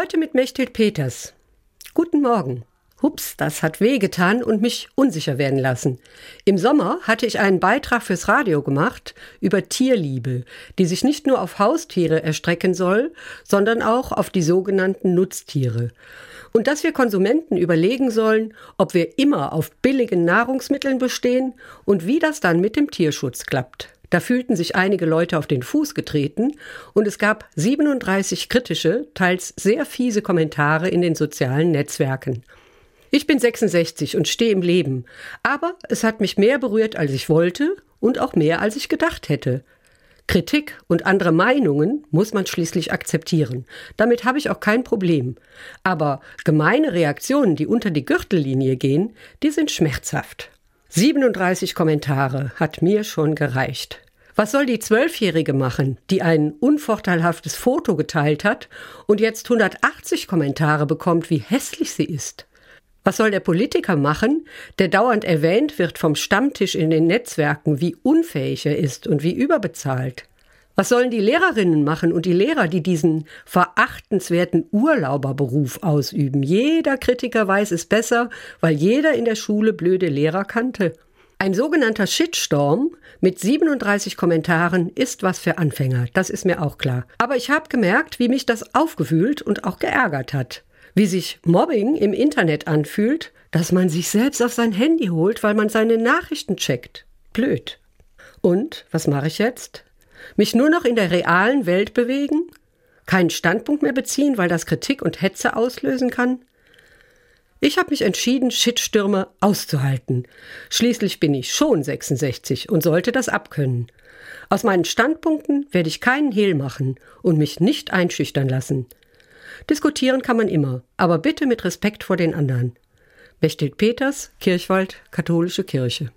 Heute mit Mechthild Peters. Guten Morgen. Hups, das hat wehgetan und mich unsicher werden lassen. Im Sommer hatte ich einen Beitrag fürs Radio gemacht über Tierliebe, die sich nicht nur auf Haustiere erstrecken soll, sondern auch auf die sogenannten Nutztiere. Und dass wir Konsumenten überlegen sollen, ob wir immer auf billigen Nahrungsmitteln bestehen und wie das dann mit dem Tierschutz klappt. Da fühlten sich einige Leute auf den Fuß getreten und es gab 37 kritische, teils sehr fiese Kommentare in den sozialen Netzwerken. Ich bin 66 und stehe im Leben, aber es hat mich mehr berührt, als ich wollte und auch mehr, als ich gedacht hätte. Kritik und andere Meinungen muss man schließlich akzeptieren. Damit habe ich auch kein Problem. Aber gemeine Reaktionen, die unter die Gürtellinie gehen, die sind schmerzhaft. 37 Kommentare hat mir schon gereicht. Was soll die Zwölfjährige machen, die ein unvorteilhaftes Foto geteilt hat und jetzt 180 Kommentare bekommt, wie hässlich sie ist? Was soll der Politiker machen, der dauernd erwähnt wird vom Stammtisch in den Netzwerken, wie unfähig er ist und wie überbezahlt? Was sollen die Lehrerinnen machen und die Lehrer, die diesen verachtenswerten Urlauberberuf ausüben? Jeder Kritiker weiß es besser, weil jeder in der Schule blöde Lehrer kannte. Ein sogenannter Shitstorm mit 37 Kommentaren ist was für Anfänger, das ist mir auch klar. Aber ich habe gemerkt, wie mich das aufgewühlt und auch geärgert hat. Wie sich Mobbing im Internet anfühlt, dass man sich selbst auf sein Handy holt, weil man seine Nachrichten checkt. Blöd. Und was mache ich jetzt? Mich nur noch in der realen Welt bewegen? Keinen Standpunkt mehr beziehen, weil das Kritik und Hetze auslösen kann? Ich habe mich entschieden, Shitstürme auszuhalten. Schließlich bin ich schon 66 und sollte das abkönnen. Aus meinen Standpunkten werde ich keinen Hehl machen und mich nicht einschüchtern lassen. Diskutieren kann man immer, aber bitte mit Respekt vor den anderen. Mechthild Peters, Kirchwald, Katholische Kirche.